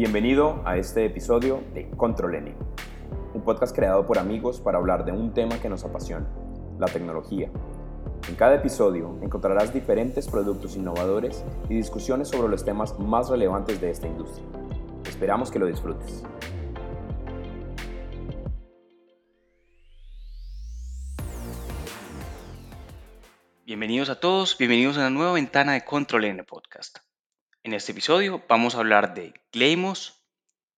Bienvenido a este episodio de Control N, un podcast creado por amigos para hablar de un tema que nos apasiona, la tecnología. En cada episodio encontrarás diferentes productos innovadores y discusiones sobre los temas más relevantes de esta industria. Esperamos que lo disfrutes. Bienvenidos a todos, bienvenidos a una nueva ventana de Control N Podcast. En este episodio vamos a hablar de Gleimos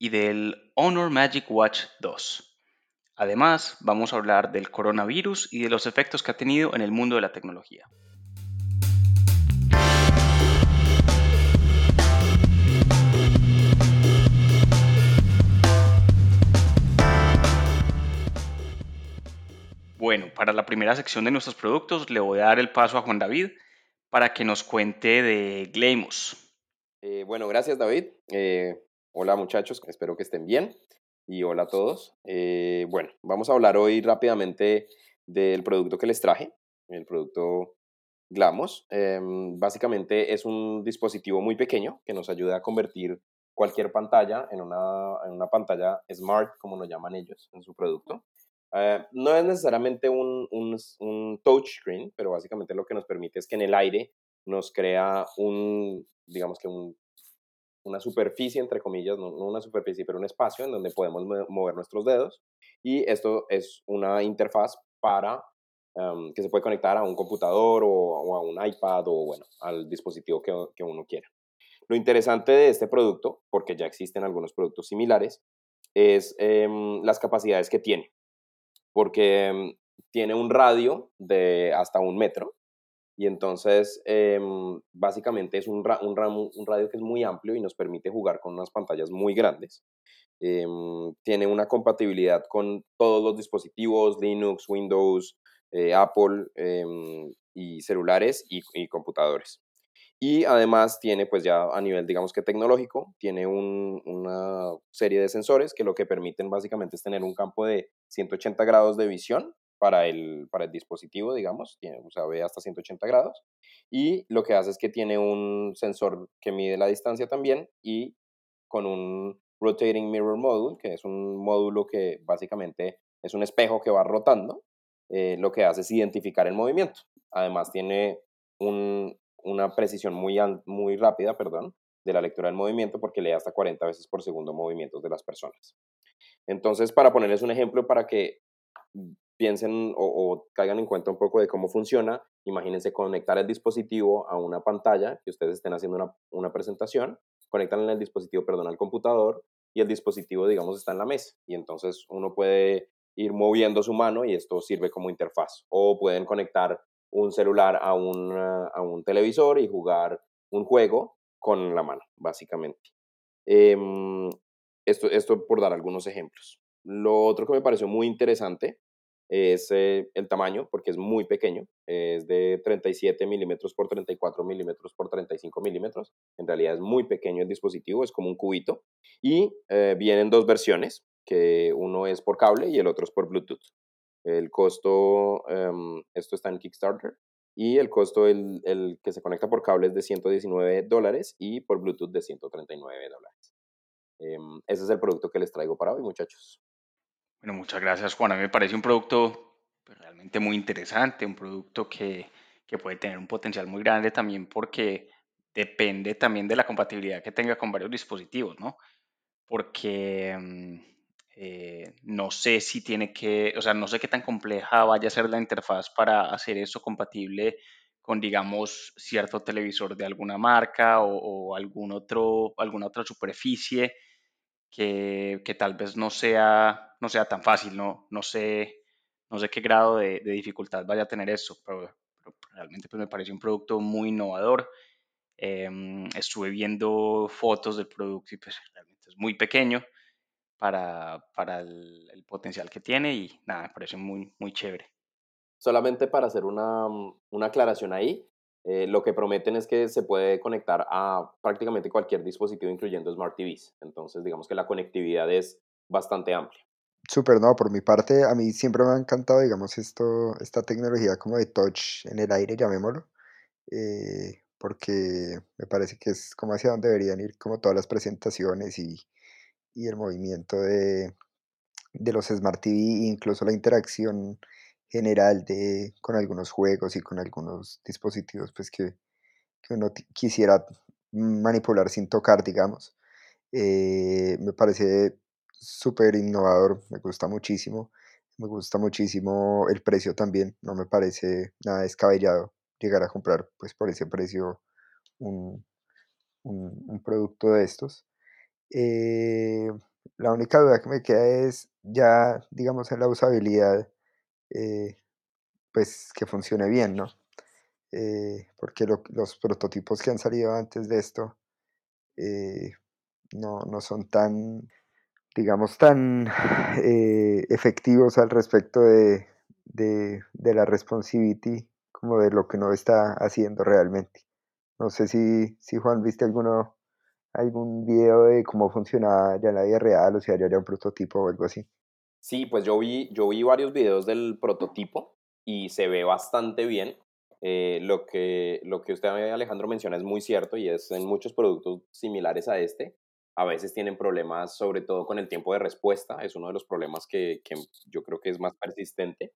y del Honor Magic Watch 2. Además, vamos a hablar del coronavirus y de los efectos que ha tenido en el mundo de la tecnología. Bueno, para la primera sección de nuestros productos le voy a dar el paso a Juan David para que nos cuente de Gleimos. Eh, bueno, gracias David. Eh, hola muchachos, espero que estén bien y hola a todos. Eh, bueno, vamos a hablar hoy rápidamente del producto que les traje, el producto Glamos. Em, básicamente es un dispositivo muy pequeño que nos ayuda a convertir cualquier pantalla en una, en una pantalla smart, como lo llaman ellos en su producto. no es necesariamente un, un, un touchscreen, pero básicamente lo que nos permite es que en el aire nos crea un, digamos que un, una superficie, entre comillas, no, una superficie, pero un espacio en donde podemos mover nuestros dedos. Y esto es una interfaz para em, que se puede conectar a un computador o, a un iPad o, bueno, al dispositivo que, que, uno quiera. Lo interesante de este producto, porque ya existen algunos productos similares, es em, las capacidades que tiene. Porque em, tiene un radio de hasta un metro, y entonces, em, básicamente es un, un, un, radio que es muy amplio y nos permite jugar con unas pantallas muy grandes. Em, tiene una compatibilidad con todos los dispositivos, Linux, Windows, eh, Apple em, y celulares y, y, computadores. Y además tiene, pues ya a nivel, digamos que tecnológico, tiene una serie de sensores que lo que permiten básicamente es tener un campo de 180 grados de visión para el, para el dispositivo, digamos, tiene, o sea, ve hasta 180 grados. Y lo que hace es que tiene un sensor que mide la distancia también y con un Rotating Mirror Module, que es un módulo que básicamente es un espejo que va rotando, eh, lo que hace es identificar el movimiento. Además tiene un, una precisión muy, muy rápida, perdón, de la lectura del movimiento porque lee hasta 40 veces por segundo movimientos de las personas. Entonces, para ponerles un ejemplo para que piensen o, caigan en cuenta un poco de cómo funciona. Imagínense conectar el dispositivo a una pantalla, que ustedes estén haciendo una, una presentación, conectan el dispositivo, perdón, al computador y el dispositivo, digamos, está en la mesa. Y entonces uno puede ir moviendo su mano y esto sirve como interfaz. O pueden conectar un celular a un, a un televisor y jugar un juego con la mano, básicamente. Em, esto, esto por dar algunos ejemplos. Lo otro que me pareció muy interesante es eh, el tamaño, porque es muy pequeño, es de 37 milímetros por 34 milímetros por 35 milímetros. En realidad es muy pequeño el dispositivo, es como un cubito. Y eh, vienen dos versiones, que uno es por cable y el otro es por Bluetooth. El costo, em, esto está en Kickstarter, y el costo, el, el, que se conecta por cable es de 119 dólares y por Bluetooth de 139 dólares. Em, ese es el producto que les traigo para hoy, muchachos. Bueno, muchas gracias, Juan. A mí me parece un producto pues, realmente muy interesante, un producto que, que puede tener un potencial muy grande también porque depende también de la compatibilidad que tenga con varios dispositivos, ¿no? Porque mm, eh, no sé si tiene que, o sea, no sé qué tan compleja vaya a ser la interfaz para hacer eso compatible con, digamos, cierto televisor de alguna marca o, o algún otro, alguna otra superficie que, que, tal vez no sea, no sea tan fácil, no, no, sé, no sé qué grado de, de dificultad vaya a tener eso, pero, realmente pues me parece un producto muy innovador. Em, estuve viendo fotos del producto y pues realmente es muy pequeño para, para el, el, potencial que tiene y nada, me parece muy, muy chévere. Solamente para hacer una, una aclaración ahí, eh, lo que prometen es que se puede conectar a prácticamente cualquier dispositivo, incluyendo Smart TVs. Entonces, digamos que la conectividad es bastante amplia. Súper, no, por mi parte, a mí siempre me ha encantado, digamos, esto, esta tecnología como de touch en el aire, llamémoslo, eh, porque me parece que es como hacia donde deberían ir como todas las presentaciones y, y el movimiento de, de los Smart TV incluso la interacción general de, con algunos juegos y con algunos dispositivos pues que, que uno quisiera manipular sin tocar, digamos. Eh, me parece súper innovador, me gusta muchísimo. Me gusta muchísimo el precio también, no me parece nada descabellado llegar a comprar pues por ese precio un, un, producto de estos. Eh, la única duda que me queda es ya, digamos, en la usabilidad, eh, pues que funcione bien, ¿no? Eh, porque los prototipos que han salido antes de esto no, no, son tan, digamos, tan efectivos al respecto de, de, de la responsividad como de lo que no está haciendo realmente. No sé si, si Juan, viste alguno, algún video de cómo funciona ya en la vida real, o sea, ya un prototipo o algo así. Sí, pues yo vi, yo vi varios videos del prototipo y se ve bastante bien. Eh, lo, que, lo que usted, Alejandro, menciona es muy cierto y es en muchos productos similares a este. A veces tienen problemas, sobre todo con el tiempo de respuesta. Es uno de los problemas que, que yo creo que es más persistente.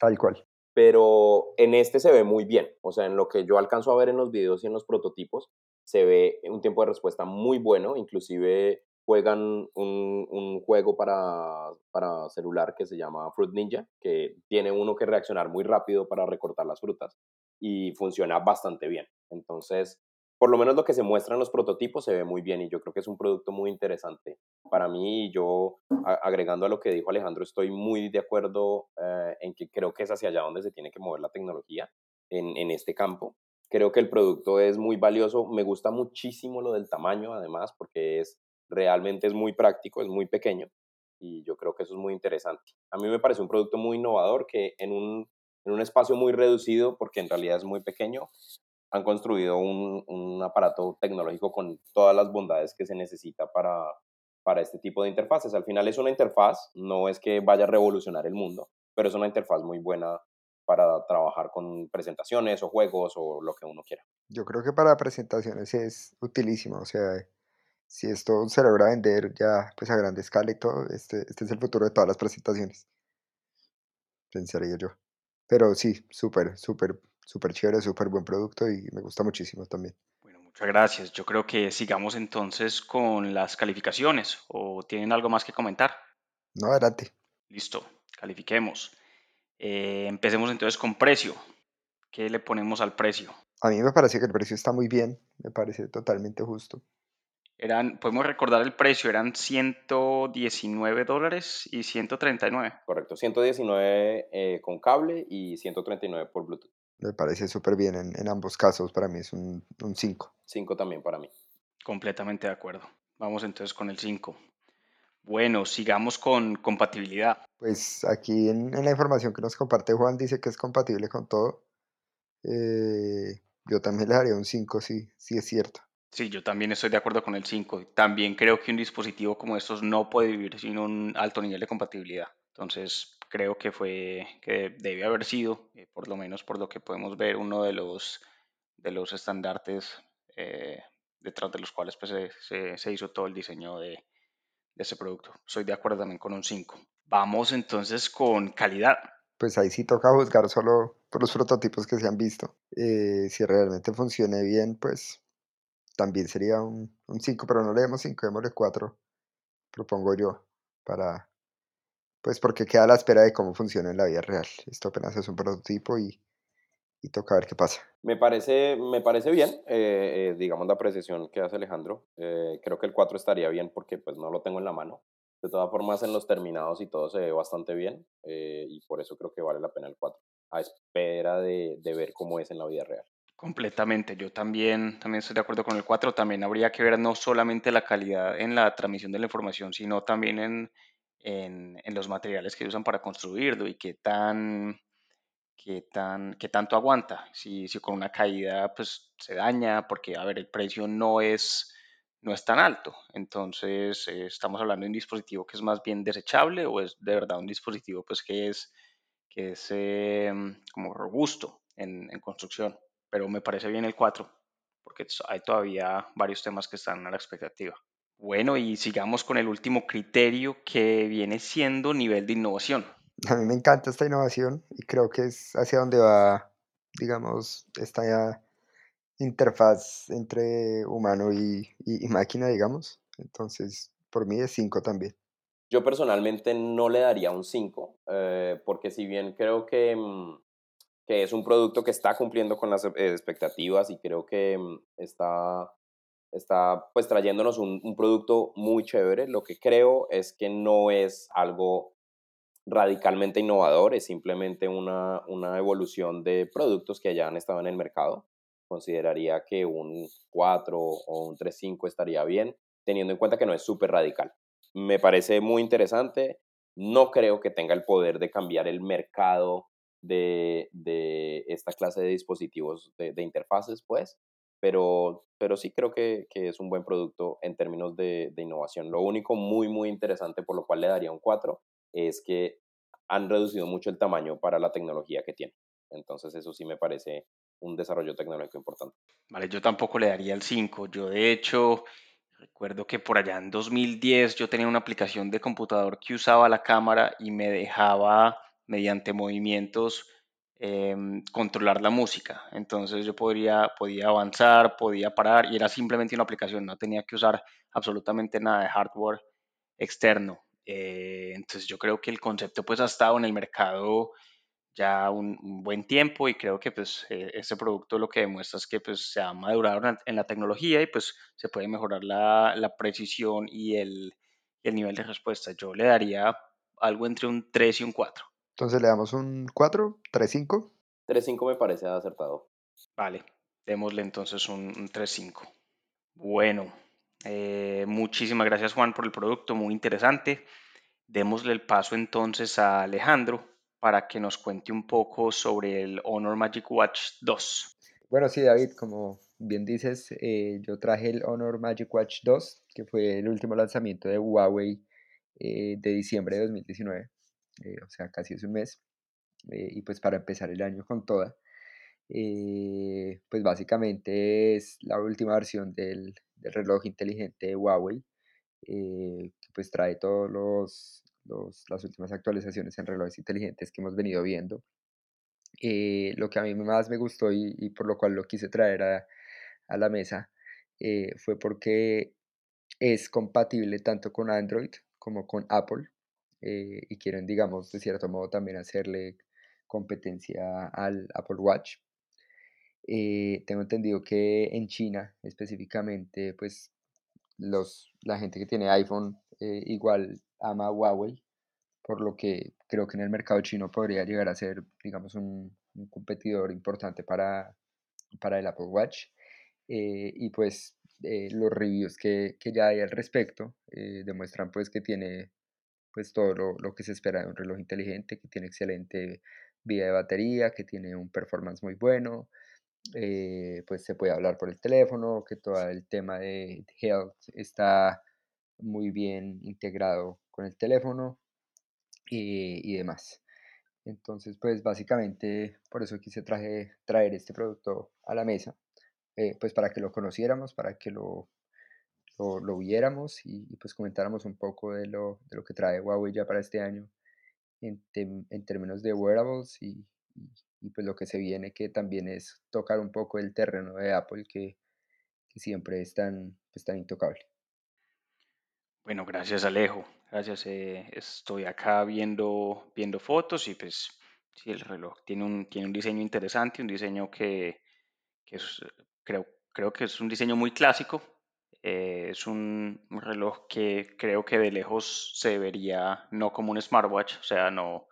Tal cual pero en este se ve muy bien. O sea, en lo que yo alcanzo a ver en los videos y en los prototipos, se ve un tiempo de respuesta muy bueno. Inclusive juegan un, un juego para, para, celular que se llama Fruit Ninja, que tiene uno que reaccionar muy rápido para recortar las frutas y funciona bastante bien. Entonces, por lo menos lo que se muestra en los prototipos se ve muy bien y yo creo que es un producto muy interesante para mí. Y yo, agregando a lo que dijo Alejandro, estoy muy de acuerdo eh, en que creo que es hacia allá donde se tiene que mover la tecnología en, en este campo. Creo que el producto es muy valioso. Me gusta muchísimo lo del tamaño, además, porque es realmente es muy práctico, es muy pequeño y yo creo que eso es muy interesante. A mí me parece un producto muy innovador que en un, en un espacio muy reducido, porque en realidad es muy pequeño, han construido un, un, aparato tecnológico con todas las bondades que se necesita para, para este tipo de interfaces. Al final es una interfaz, no es que vaya a revolucionar el mundo, pero es una interfaz muy buena para trabajar con presentaciones o juegos o lo que uno quiera. Yo creo que para presentaciones es utilísimo, o sea, si esto se logra vender ya pues a grande escala y todo, este, este es el futuro de todas las presentaciones, pensaría yo. Pero sí, súper, súper súper chévere, súper buen producto y me gusta muchísimo también. Bueno, muchas gracias. Yo creo que sigamos entonces con las calificaciones o tienen algo más que comentar. No, adelante. Listo, califiquemos. Eh, empecemos entonces con precio. ¿Qué le ponemos al precio? A mí me parece que el precio está muy bien, me parece totalmente justo. Eran, podemos recordar el precio, eran 119 dólares y 139. Correcto, 119 eh, con cable y 139 por Bluetooth. Me parece súper bien en, ambos casos. Para mí es un 5. 5 también para mí. Completamente de acuerdo. Vamos entonces con el 5. Bueno, sigamos con compatibilidad. Pues aquí en, la información que nos comparte Juan dice que es compatible con todo. Eh, yo también le daría un 5, sí, sí es cierto. Sí, yo también estoy de acuerdo con el 5. También creo que un dispositivo como estos no puede vivir sin un alto nivel de compatibilidad. Entonces, creo que fue, que debe haber sido, eh, por lo menos por lo que podemos ver, uno de los, de los estandartes eh, detrás de los cuales pues, se, se, hizo todo el diseño de, de, ese producto. Soy de acuerdo también con un 5. Vamos entonces con calidad. Pues ahí sí toca juzgar solo por los prototipos que se han visto. Eh, si realmente funcione bien, pues también sería un 5, pero no le demos 5, démosle 4, propongo yo, para, pues porque queda a la espera de cómo funciona en la vida real. Esto apenas es un prototipo y, y toca ver qué pasa. Me parece, me parece bien, eh, eh, digamos, la apreciación que hace Alejandro. Eh, creo que el 4 estaría bien porque pues no lo tengo en la mano. De todas formas, en los terminados y todo se ve bastante bien y por eso creo que vale la pena el 4, a espera de, de, ver cómo es en la vida real. Completamente, yo también, también estoy de acuerdo con el 4. También habría que ver no solamente la calidad en la transmisión de la información, sino también en en, los materiales que usan para construirlo y qué tan, qué tan, qué tanto aguanta. Si, si con una caída pues se daña, porque a ver, el precio no es, no es tan alto. Entonces, eh, estamos hablando de un dispositivo que es más bien desechable o es de verdad un dispositivo pues que es, que es em, como robusto en, en, construcción. Pero me parece bien el 4, porque hay todavía varios temas que están a la expectativa. Bueno, y sigamos con el último criterio que viene siendo nivel de innovación. A mí me encanta esta innovación y creo que es hacia donde va, digamos, esta interfaz entre humano y, y- y máquina, digamos. Entonces, por mí es 5 también. Yo personalmente no le daría un 5, eh, porque si bien creo que, mm, que es un producto que está cumpliendo con las eh, expectativas y creo que mm, está, está pues trayéndonos un, un producto muy chévere, lo que creo es que no es algo radicalmente innovador, es simplemente una, una evolución de productos que ya han estado en el mercado. Consideraría que un 4 o un 3.5 estaría bien, teniendo en cuenta que no es súper radical. Me parece muy interesante, no creo que tenga el poder de cambiar el mercado de, de esta clase de dispositivos de, de interfaces, pues, pero, pero sí creo que, que, es un buen producto en términos de, de innovación. Lo único muy, muy interesante por lo cual le daría un 4 es que han reducido mucho el tamaño para la tecnología que tiene. Entonces eso sí me parece un desarrollo tecnológico importante. Vale, yo tampoco le daría el 5. Yo de hecho recuerdo que por allá en 2010 yo tenía una aplicación de computador que usaba la cámara y me dejaba mediante movimientos eh, controlar la música. Entonces yo podría, podía avanzar, podía parar y era simplemente una aplicación, no tenía que usar absolutamente nada de hardware externo. Eh, entonces yo creo que el concepto pues ha estado en el mercado ya un, un buen tiempo y creo que pues eh, este producto lo que demuestra es que pues se ha madurado en la, tecnología y pues se puede mejorar la, la precisión y el, el, nivel de respuesta. Yo le daría algo entre un 3 y un 4. Entonces le damos un 4, 3, 5. 3, 5 me parece acertado. Vale, démosle entonces un, un 3, 5. Bueno, eh, muchísimas gracias Juan por el producto, muy interesante. Démosle el paso entonces a Alejandro para que nos cuente un poco sobre el Honor Magic Watch 2. Bueno, sí, David, como bien dices, eh, yo traje el Honor Magic Watch 2, que fue el último lanzamiento de Huawei eh, de diciembre de 2019, eh, o sea, casi es un mes, eh, y pues para empezar el año con toda. Eh, pues básicamente es la última versión del, reloj inteligente de Huawei, que pues trae todos los, los, las últimas actualizaciones en relojes inteligentes que hemos venido viendo. Lo que a mí más me gustó y, y por lo cual lo quise traer a, a la mesa fue porque es compatible tanto con Android como con Apple eh, y quieren, digamos, de cierto modo también hacerle competencia al Apple Watch. Eh, tengo entendido que en China específicamente, pues los, la gente que tiene iPhone eh, igual ama Huawei, por lo que creo que en el mercado chino podría llegar a ser, digamos, un, un competidor importante para, para el Apple Watch. Eh, y pues eh, los reviews que, que, ya hay al respecto eh, demuestran pues que tiene pues todo lo, lo, que se espera de un reloj inteligente, que tiene excelente vida de batería, que tiene un performance muy bueno, eh, pues se puede hablar por el teléfono, que todo el tema de health está muy bien integrado con el teléfono y, y demás. Entonces, pues básicamente por eso quise traje, traer este producto a la mesa, eh, pues para que lo conociéramos, para que lo, lo, lo viéramos y, y, pues comentáramos un poco de lo, de lo que trae Huawei ya para este año en, en términos de wearables y, y, pues lo que se viene que también es tocar un poco el terreno de Apple que, siempre es tan, pues, tan intocable. Bueno, gracias Alejo, gracias. Eh, estoy acá viendo, viendo fotos y pues sí, el reloj tiene un, tiene un diseño interesante, un diseño que, que creo, creo que es un diseño muy clásico. Eh, es un, reloj que creo que de lejos se vería no como un smartwatch, o sea, no,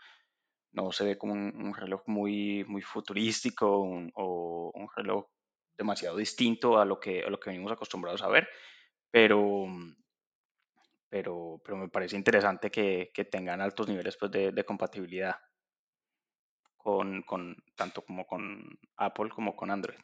no se ve como un, reloj muy, muy futurístico o un reloj demasiado distinto a lo que, a lo que venimos acostumbrados a ver, pero, pero, pero me parece interesante que, que tengan altos niveles pues, de, de compatibilidad con, con, tanto como con Apple como con Android.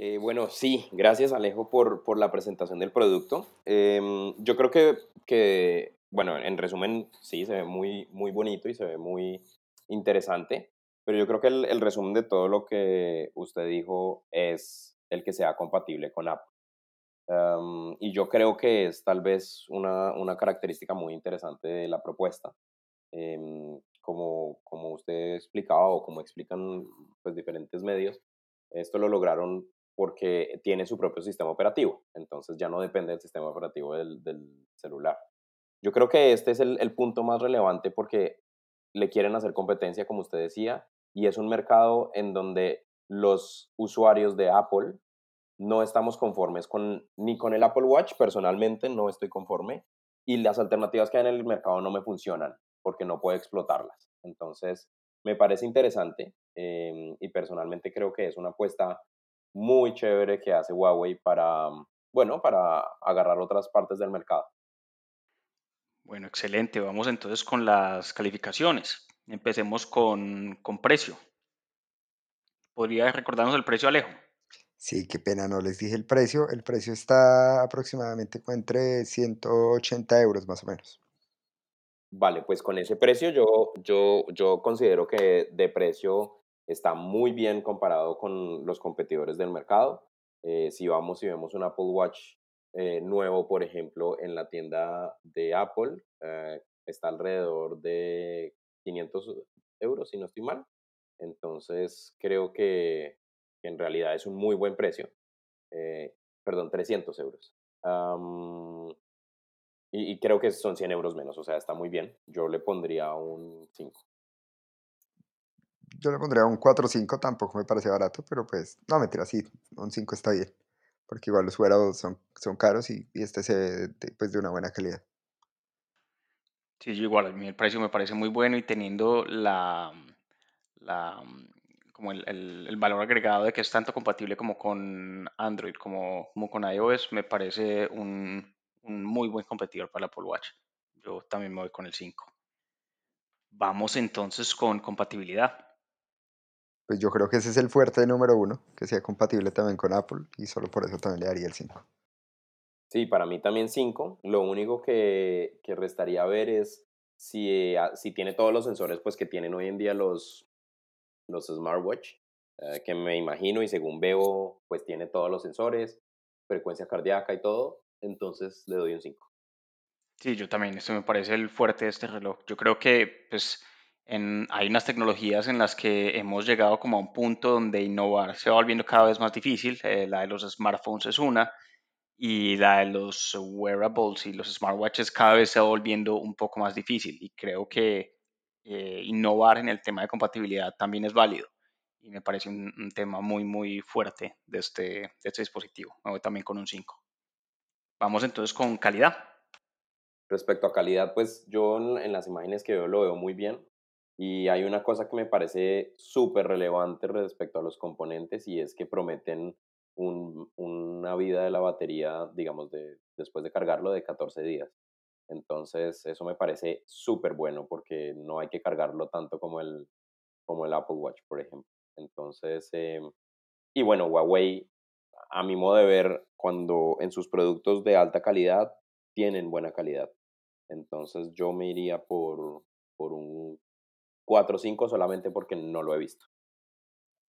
Eh, bueno, sí, gracias Alejo por, por la presentación del producto. Eh, yo creo que, que, bueno, en resumen, sí, se ve muy, muy bonito y se ve muy interesante, pero yo creo que el, el resumen de todo lo que usted dijo es el que sea compatible con Apple. Em, y yo creo que es tal vez una, una característica muy interesante de la propuesta. Em, como, como usted explicaba o como explican pues, diferentes medios, esto lo lograron porque tiene su propio sistema operativo, entonces ya no depende del sistema operativo del, del celular. Yo creo que este es el, el, punto más relevante porque le quieren hacer competencia, como usted decía, y es un mercado en donde los usuarios de Apple no estamos conformes con, ni con el Apple Watch, personalmente no estoy conforme, y las alternativas que hay en el mercado no me funcionan porque no puedo explotarlas. Entonces, me parece interesante eh, y personalmente creo que es una apuesta muy chévere que hace Huawei para, bueno, para agarrar otras partes del mercado. Bueno, excelente. Vamos entonces con las calificaciones. Empecemos con, con precio. ¿Podría recordarnos el precio, Alejo? Sí, qué pena, no les dije el precio. El precio está aproximadamente entre 180 euros más o menos. Vale, pues con ese precio yo, yo, yo considero que de precio está muy bien comparado con los competidores del mercado. Eh, si vamos y vemos un Apple Watch eh, nuevo, por ejemplo, en la tienda de Apple, eh, está alrededor de 500 euros, si no estoy mal. Entonces, creo que, en realidad es un muy buen precio. perdón, 300 euros. Y, y, creo que son 100 euros menos, o sea, está muy bien. Yo le pondría un 5. Yo le pondría un 4 o 5, tampoco me parece barato, pero pues, no, mentira, sí, un 5 está bien. Porque igual los wearables son, son caros y, este se ve de, pues, de una buena calidad. Sí, yo igual, a mí el precio me parece muy bueno y teniendo la, la como el, el, valor agregado de que es tanto compatible como con Android como, como con iOS, me parece un, un muy buen competidor para el Apple Watch. Yo también me voy con el 5. Vamos entonces con compatibilidad. Pues yo creo que ese es el fuerte número uno, que sea compatible también con Apple y solo por eso también le daría el 5. Sí, para mí también 5. Lo único que, que, restaría ver es si, eh, si tiene todos los sensores pues, que tienen hoy en día los, los smartwatch, eh, que me imagino y según veo, pues tiene todos los sensores, frecuencia cardíaca y todo entonces le doy un 5. Sí, yo también, esto me parece el fuerte de este reloj. Yo creo que pues, en, hay unas tecnologías en las que hemos llegado como a un punto donde innovar se va volviendo cada vez más difícil. Eh, la de los smartphones es una y la de los wearables y los smartwatches cada vez se va volviendo un poco más difícil. Y creo que eh, innovar en el tema de compatibilidad también es válido. Y me parece un, un tema muy, muy fuerte de este, de este dispositivo. Me voy también con un 5. Vamos entonces con calidad. Respecto a calidad, pues yo en las imágenes que veo lo veo muy bien. Y hay una cosa que me parece súper relevante respecto a los componentes y es que prometen un, una vida de la batería, digamos, de, después de cargarlo de 14 días. Entonces, eso me parece súper bueno porque no hay que cargarlo tanto como el, como el Apple Watch, por ejemplo. Entonces, eh, y bueno, Huawei a mi modo de ver, cuando en sus productos de alta calidad tienen buena calidad. Entonces yo me iría por, por un 4-5 solamente porque no lo he visto.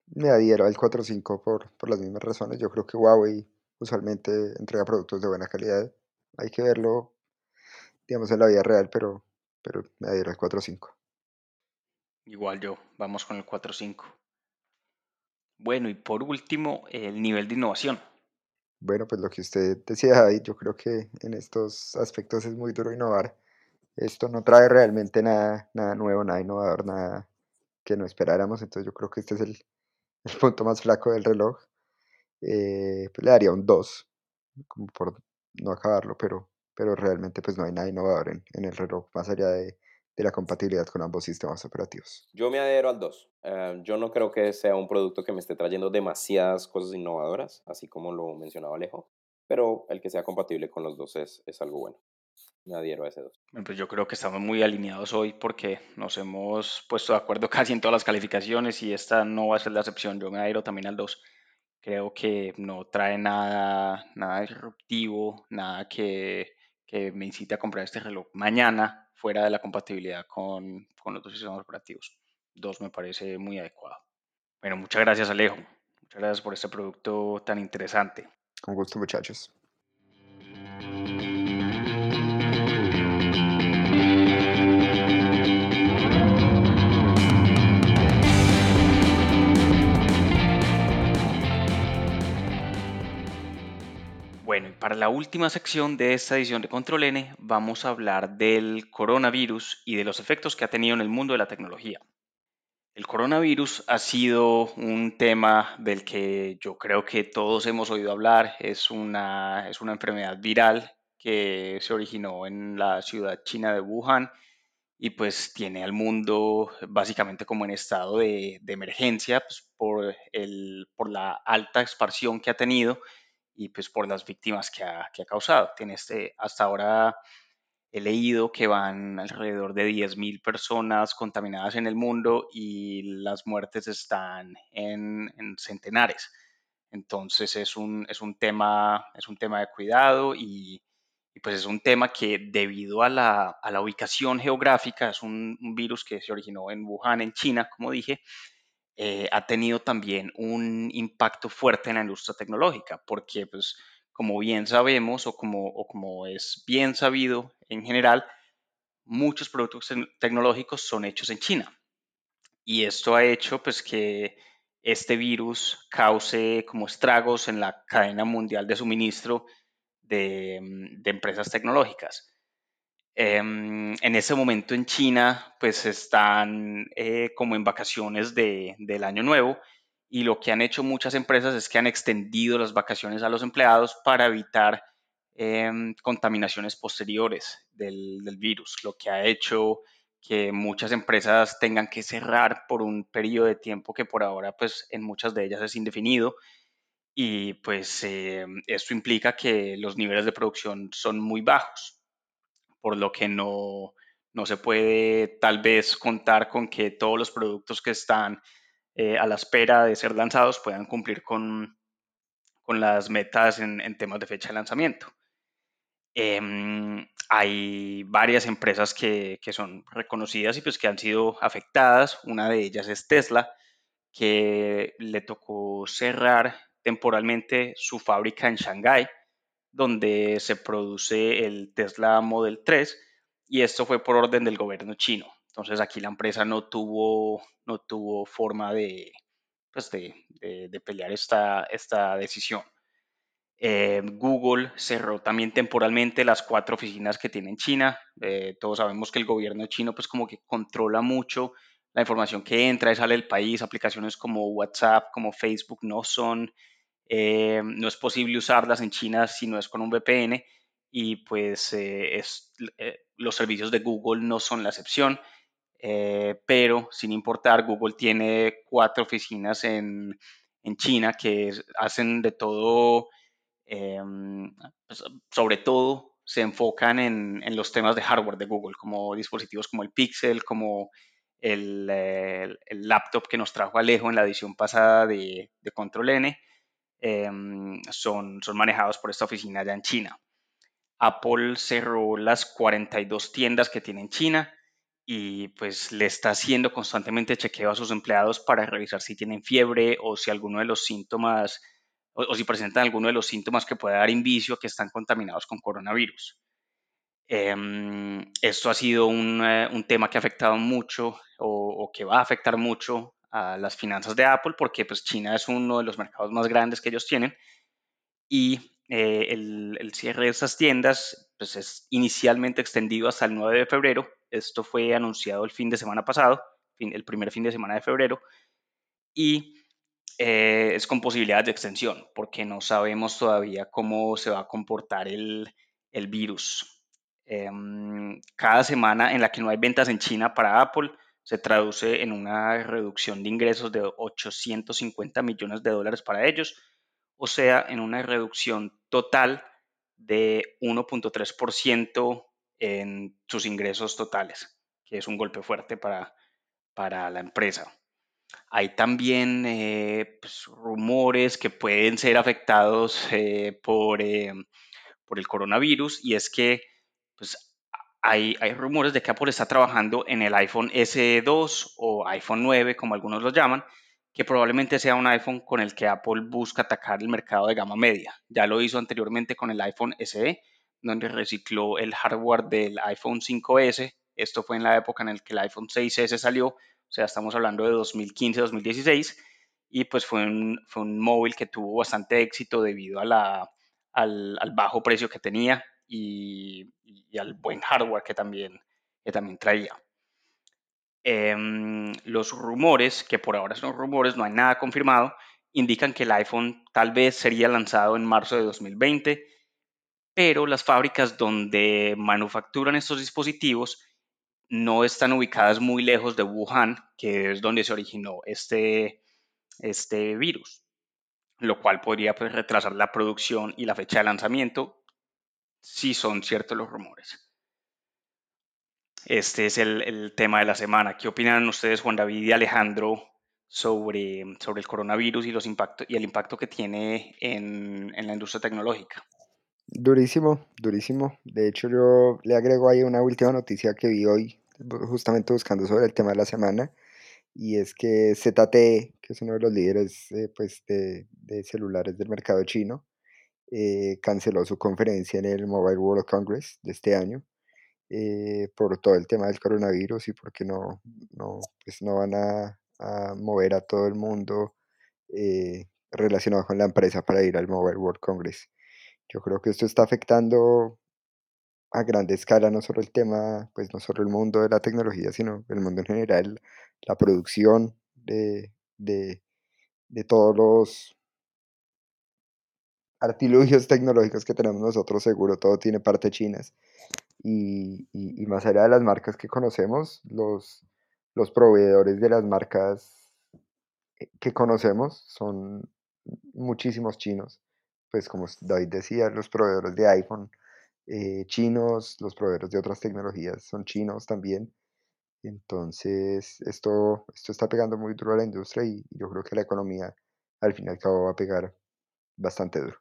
Me adhiero al 4-5 por, por las mismas razones. Yo creo que Huawei usualmente entrega productos de buena calidad. Hay que verlo, digamos, en la vida real, pero, pero me adhiero al 4-5. Igual yo, vamos con el 4-5. Bueno, y por último, el nivel de innovación. Bueno, pues lo que usted decía, David, yo creo que en estos aspectos es muy duro innovar. Esto no trae realmente nada, nada nuevo, nada innovador, nada que no esperáramos. Entonces yo creo que este es el, el punto más flaco del reloj. Eh, pues le daría un 2, como por no acabarlo, pero, pero realmente pues no hay nada innovador en, en el reloj, más allá de, de la compatibilidad con ambos sistemas operativos. Yo me adhiero al 2. Uh, yo no creo que sea un producto que me esté trayendo demasiadas cosas innovadoras, así como lo mencionaba Alejo, pero el que sea compatible con los dos es, es algo bueno. Me adhiero a ese 2. Pues yo creo que estamos muy alineados hoy porque nos hemos puesto de acuerdo casi en todas las calificaciones y esta no va a ser la excepción. Yo me adhiero también al 2. Creo que no trae nada, nada disruptivo, nada que, que me incite a comprar este reloj mañana fuera de la compatibilidad con, con los dos sistemas operativos. Dos me parece muy adecuado. Bueno, muchas gracias Alejo. Muchas gracias por este producto tan interesante. Con gusto muchachos. Bueno, y para la última sección de esta edición de Control N vamos a hablar del coronavirus y de los efectos que ha tenido en el mundo de la tecnología. El coronavirus ha sido un tema del que yo creo que todos hemos oído hablar. Es una, es una enfermedad viral que se originó en la ciudad china de Wuhan y pues tiene al mundo básicamente como en estado de, emergencia pues, por, el, por la alta expansión que ha tenido y pues por las víctimas que ha, que ha causado. Tiene este, hasta ahora he leído que van alrededor de 10.000 personas contaminadas en el mundo y las muertes están en, en centenares. Entonces es un, es un, tema, es un tema de cuidado y, y pues es un tema que debido a la, a la ubicación geográfica, es un, un, virus que se originó en Wuhan, en China, como dije, eh, ha tenido también un impacto fuerte en la industria tecnológica, porque pues como bien sabemos o como, o como es bien sabido en general, muchos productos tecnológicos son hechos en China. Y esto ha hecho pues que este virus cause como estragos en la cadena mundial de suministro de, de empresas tecnológicas. Um, en ese momento en China, pues están eh, como en vacaciones de, del año nuevo y lo que han hecho muchas empresas es que han extendido las vacaciones a los empleados para evitar eh, contaminaciones posteriores del, virus, lo que ha hecho que muchas empresas tengan que cerrar por un periodo de tiempo que por ahora pues en muchas de ellas es indefinido y pues eh, esto implica que los niveles de producción son muy bajos, por lo que no, no se puede tal vez contar con que todos los productos que están eh, a la espera de ser lanzados puedan cumplir con, con las metas en, en, temas de fecha de lanzamiento. Eh, hay varias empresas que, que, son reconocidas y pues que han sido afectadas. Una de ellas es Tesla, que le tocó cerrar temporalmente su fábrica en Shanghái, donde se produce el Tesla Model 3 y esto fue por orden del gobierno chino. Entonces aquí la empresa no tuvo, no tuvo forma de, pues de, de, pelear esta, esta decisión. Eh, Google cerró también temporalmente las cuatro oficinas que tiene en China. Eh, todos sabemos que el gobierno chino pues como que controla mucho la información que entra y sale del país. Aplicaciones como WhatsApp, como Facebook no son, eh, no es posible usarlas en China si no es con un VPN y pues eh, es, eh, los servicios de Google no son la excepción. Eh, pero sin importar, Google tiene cuatro oficinas en, en China que hacen de todo, pues, sobre todo se enfocan en, en, los temas de hardware de Google, como dispositivos como el Pixel, como el, el, el laptop que nos trajo Alejo en la edición pasada de, de Control N, eh, son, son manejados por esta oficina allá en China. Apple cerró las 42 tiendas que tiene en China y pues le está haciendo constantemente chequeo a sus empleados para revisar si tienen fiebre o si alguno de los síntomas o, si presentan alguno de los síntomas que pueda dar indicio que están contaminados con coronavirus. Eh, esto ha sido un, uh, un, tema que ha afectado mucho o, que va a afectar mucho a las finanzas de Apple porque pues China es uno de los mercados más grandes que ellos tienen y eh, el, cierre de esas tiendas pues es inicialmente extendido hasta el 9 de febrero esto fue anunciado el fin de semana pasado, el primer fin de semana de febrero, y eh, es con posibilidades de extensión, porque no sabemos todavía cómo se va a comportar el, el virus. Eh, cada semana en la que no hay ventas en China para Apple se traduce en una reducción de ingresos de 850 millones de dólares para ellos, o sea, en una reducción total de 1.3% en sus ingresos totales, que es un golpe fuerte para, para la empresa. Hay también eh, pues, rumores que pueden ser afectados eh, por, eh, por, el coronavirus y es que pues, hay, rumores de que Apple está trabajando en el iPhone SE2 o iPhone 9, como algunos lo llaman, que probablemente sea un iPhone con el que Apple busca atacar el mercado de gama media. Ya lo hizo anteriormente con el iPhone SE, donde recicló el hardware del iPhone 5S. Esto fue en la época en la que el iPhone 6S salió, o sea, estamos hablando de 2015-2016, y pues fue un, móvil que tuvo bastante éxito debido al bajo precio que tenía y, y, al buen hardware que también, que también traía. Eh, los rumores, que por ahora son rumores, no hay nada confirmado, indican que el iPhone tal vez sería lanzado en marzo de 2020, pero las fábricas donde manufacturan estos dispositivos no están ubicadas muy lejos de Wuhan, que es donde se originó este, este virus, lo cual podría pues, retrasar la producción y la fecha de lanzamiento si son ciertos los rumores. Este es el, el, tema de la semana. ¿Qué opinan ustedes, Juan David y Alejandro, sobre, sobre el coronavirus y, los impactos, y el impacto que tiene en, en la industria tecnológica? Durísimo, durísimo. De hecho, yo le agrego ahí una última noticia que vi hoy, justamente buscando sobre el tema de la semana, y es que ZTE, que es uno de los líderes eh, pues de, de, celulares del mercado chino, eh, canceló su conferencia en el Mobile World Congress de este año eh, por todo el tema del coronavirus y porque no, no, pues no van a, mover a todo el mundo eh, relacionado con la empresa para ir al Mobile World Congress. Yo creo que esto está afectando a grande escala no solo el tema, pues no solo el mundo de la tecnología, sino el mundo en general, la producción de, de, de todos los artilugios tecnológicos que tenemos nosotros, seguro todo tiene parte chinas. Y, y, y, más allá de las marcas que conocemos, los, los proveedores de las marcas que conocemos son muchísimos chinos. Pues como David decía, los proveedores de iPhone eh, chinos, los proveedores de otras tecnologías son chinos también. Entonces, esto, esto está pegando muy duro a la industria y yo creo que la economía al fin y al cabo va a pegar bastante duro.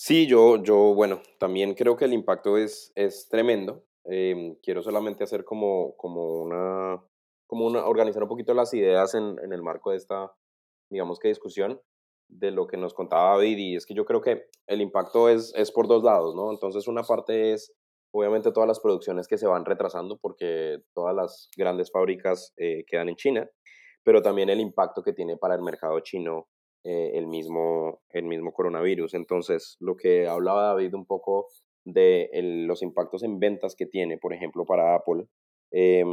Sí, yo, yo, bueno, también creo que el impacto es, es tremendo. Eh, quiero solamente hacer como, como una, como una, organizar un poquito las ideas en, en el marco de esta, digamos que discusión de lo que nos contaba David y es que yo creo que el impacto es, es por dos lados, ¿no? Entonces una parte es obviamente todas las producciones que se van retrasando porque todas las grandes fábricas eh, quedan en China, pero también el impacto que tiene para el mercado chino eh, el, mismo, el mismo coronavirus. Entonces, lo que hablaba David un poco de el, los impactos en ventas que tiene, por ejemplo, para Apple, eh,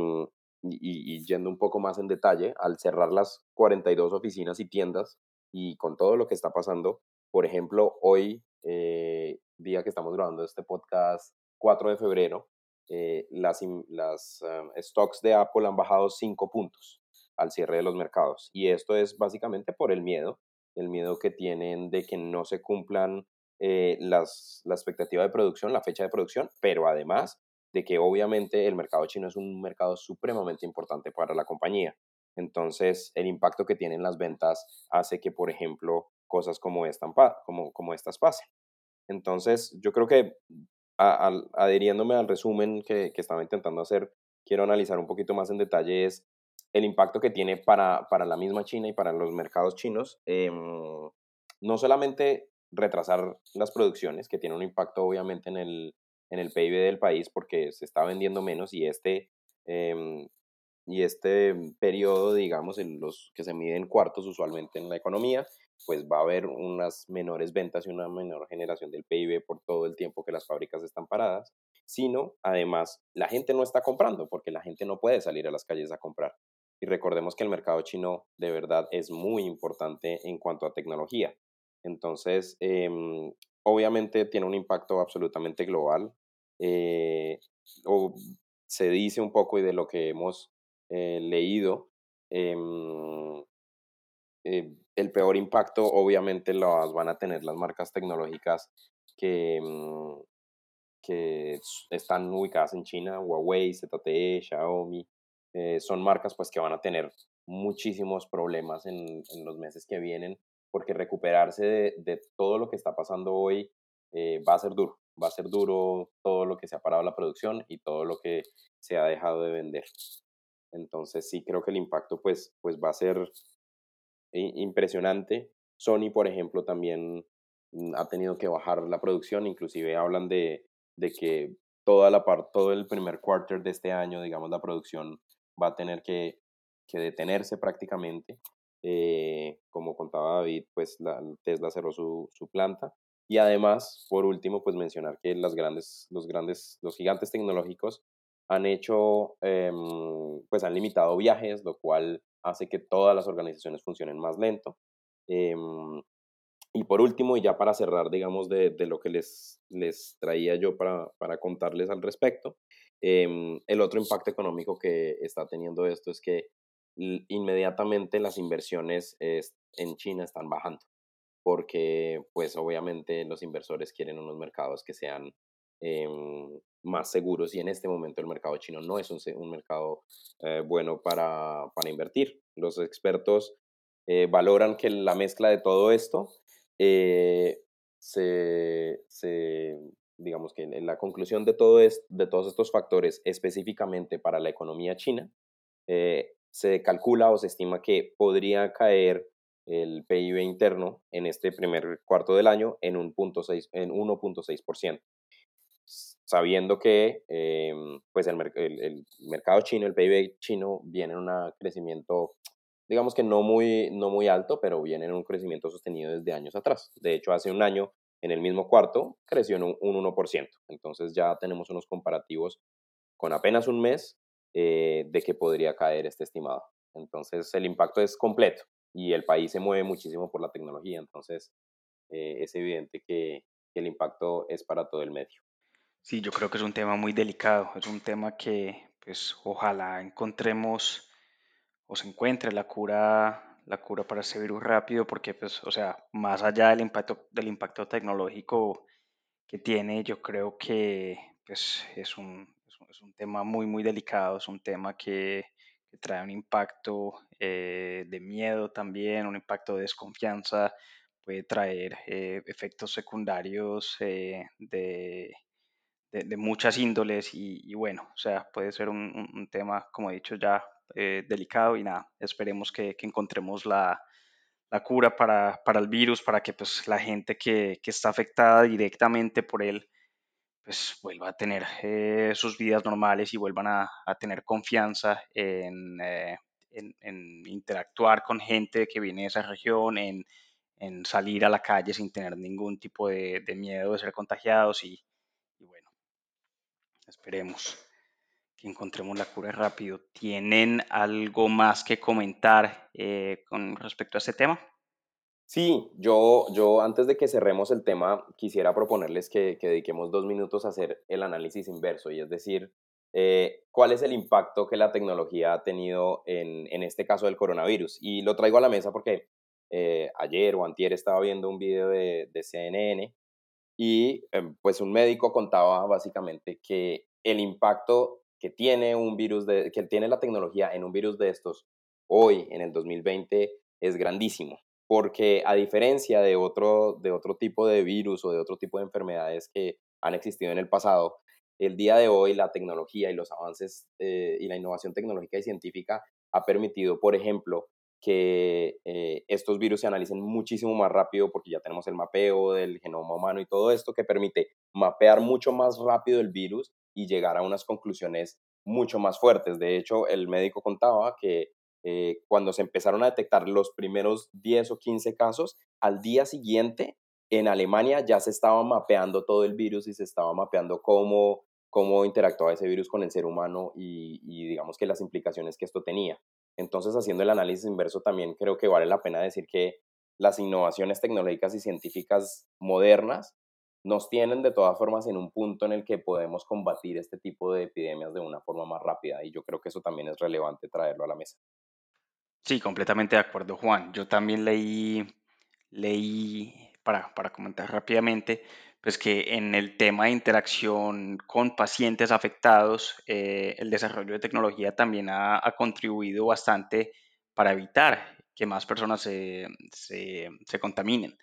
y, y, yendo un poco más en detalle, al cerrar las 42 oficinas y tiendas y con todo lo que está pasando, por ejemplo, hoy, eh, día que estamos grabando este podcast, 4 de febrero, eh, las, las um, stocks de Apple han bajado 5 puntos al cierre de los mercados. Y esto es básicamente por el miedo, el miedo que tienen de que no se cumplan eh, las, la expectativa de producción, la fecha de producción, pero además de que obviamente el mercado chino es un mercado supremamente importante para la compañía. Entonces, el impacto que tienen las ventas hace que, por ejemplo, cosas como, esta, como, como estas pasen. Entonces, yo creo que adhiriéndome al resumen que, que, estaba intentando hacer, quiero analizar un poquito más en detalle el impacto que tiene para, para la misma China y para los mercados chinos. Eh, no solamente retrasar las producciones, que tiene un impacto obviamente en el, en el PIB del país porque se está vendiendo menos y este, eh, y este periodo, digamos, en los que se miden cuartos usualmente en la economía, pues va a haber unas menores ventas y una menor generación del PIB por todo el tiempo que las fábricas están paradas, sino además la gente no está comprando porque la gente no puede salir a las calles a comprar. Y recordemos que el mercado chino de verdad es muy importante en cuanto a tecnología. Entonces, eh, obviamente tiene un impacto absolutamente global. Eh, o se dice un poco y de lo que hemos eh, leído, eh, eh, el peor impacto obviamente lo van a tener las marcas tecnológicas que, mm, que están ubicadas en China, Huawei, ZTE, Xiaomi, eh, son marcas pues que van a tener muchísimos problemas en, los meses que vienen porque recuperarse de, todo lo que está pasando hoy eh, va a ser duro, va a ser duro todo lo que se ha parado la producción y todo lo que se ha dejado de vender. Entonces sí creo que el impacto pues, pues va a ser impresionante. Sony, por ejemplo, también mm, ha tenido que bajar la producción, inclusive hablan de, de que toda la parte, todo el primer quarter de este año, digamos, la producción va a tener que, detenerse prácticamente. Eh, como contaba David, pues la, Tesla cerró su, su, planta. Y además, por último, pues mencionar que las grandes, los grandes, los gigantes tecnológicos han hecho, em, pues han limitado viajes, lo cual hace que todas las organizaciones funcionen más lento. Em, y por último, y ya para cerrar, digamos, de, de lo que les, les traía yo para, para contarles al respecto, em, el otro impacto económico que está teniendo esto es que inmediatamente las inversiones en China están bajando, porque pues obviamente los inversores quieren unos mercados que sean em, más seguros y en este momento el mercado chino no es un, un mercado eh, bueno para, para, invertir. Los expertos eh, valoran que la mezcla de todo esto eh, se, se, digamos que en la conclusión de, todo es, de todos estos factores específicamente para la economía china, se calcula o se estima que podría caer el PIB interno en este primer cuarto del año en, un punto en 1.6%, sabiendo que em, pues el, el, mercado chino, el PIB chino, viene en un crecimiento, digamos que no muy, no muy alto, pero viene en un crecimiento sostenido desde años atrás. De hecho, hace un año, en el mismo cuarto, creció en un, un 1%. Entonces ya tenemos unos comparativos con apenas un mes eh, de que podría caer este estimado. Entonces el impacto es completo y el país se mueve muchísimo por la tecnología, entonces eh, es evidente que, el impacto es para todo el medio. Sí, yo creo que es un tema muy delicado, es un tema que pues ojalá encontremos o se encuentre la cura la cura para ese virus rápido porque pues o sea más allá del impacto del impacto tecnológico que tiene yo creo que pues es un es un tema muy, muy delicado, es un tema que, trae un impacto eh, de miedo también, un impacto de desconfianza, puede traer eh, efectos secundarios eh, de, de, muchas índoles y, bueno, o sea, puede ser un, tema, como he dicho ya, delicado y nada, esperemos que, encontremos la, cura para, el virus, para que pues la gente que, que está afectada directamente por él pues vuelva a tener eh, sus vidas normales y vuelvan a, tener confianza eh, en, interactuar con gente que viene de esa región, en, salir a la calle sin tener ningún tipo de, miedo de ser contagiados y, bueno, esperemos. que encontremos la cura rápido. ¿Tienen algo más que comentar eh, con respecto a este tema? Sí, yo, yo antes de que cerremos el tema, quisiera proponerles que, dediquemos dos minutos a hacer el análisis inverso, y es decir, eh, cuál es el impacto que la tecnología ha tenido en, en, este caso del coronavirus. Y lo traigo a la mesa porque eh, ayer o antier estaba viendo un video de, de CNN y em, pues un médico contaba básicamente que el impacto tiene un virus que tiene la tecnología en un virus de estos hoy en el 2020 es grandísimo. Porque a diferencia de otro, de otro tipo de virus o de otro tipo de enfermedades que han existido en el pasado, el día de hoy la tecnología y los avances eh, y la innovación tecnológica y científica ha permitido, por ejemplo, que eh, estos virus se analicen muchísimo más rápido porque ya tenemos el mapeo del genoma humano y todo esto que permite mapear mucho más rápido el virus y llegar a unas conclusiones mucho más fuertes. De hecho, el médico contaba que eh, cuando se empezaron a detectar los primeros 10 o 15 casos, al día siguiente en Alemania ya se estaba mapeando todo el virus y se estaba mapeando cómo, cómo interactuaba ese virus con el ser humano y, y digamos que las implicaciones que esto tenía. Entonces, haciendo el análisis inverso, también creo que vale la pena decir que las innovaciones tecnológicas y científicas modernas nos tienen de todas formas en un punto en el que podemos combatir este tipo de epidemias de una forma más rápida y yo creo que eso también es relevante traerlo a la mesa. Sí, completamente de acuerdo, Juan. Yo también leí, leí para, para comentar rápidamente, pues que en el tema de interacción con pacientes afectados, eh, el desarrollo de tecnología también ha, contribuido bastante para evitar que más personas se, se contaminen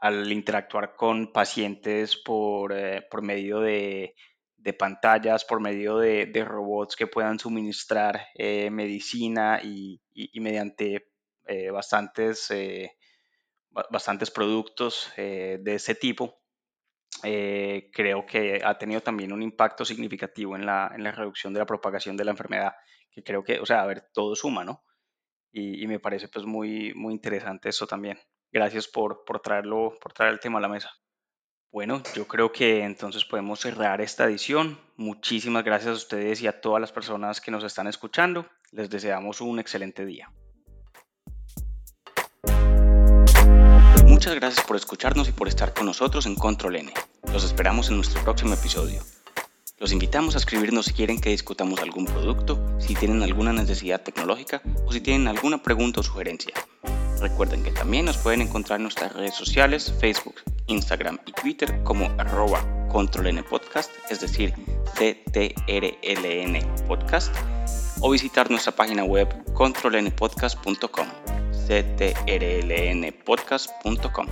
al interactuar con pacientes por, eh, por medio de de pantallas por medio de, robots que puedan suministrar eh, medicina y, mediante eh, bastantes, bastantes productos de ese tipo, creo que ha tenido también un impacto significativo en la, en la reducción de la propagación de la enfermedad, que creo que, o sea, a ver, todo suma, ¿no? Y, y me parece pues muy, muy interesante eso también. Gracias por, por, traerlo, por traer el tema a la mesa. Bueno, yo creo que entonces podemos cerrar esta edición. Muchísimas gracias a ustedes y a todas las personas que nos están escuchando. Les deseamos un excelente día. Muchas gracias por escucharnos y por estar con nosotros en Control N. Los esperamos en nuestro próximo episodio. Los invitamos a escribirnos si quieren que discutamos algún producto, si tienen alguna necesidad tecnológica o si tienen alguna pregunta o sugerencia. Recuerden que también nos pueden encontrar en nuestras redes sociales, Facebook, Instagram y Twitter como arroba controlnpodcast, es decir, CTRLN podcast, o visitar nuestra página web controlnpodcast.com, ctrlnpodcast.com.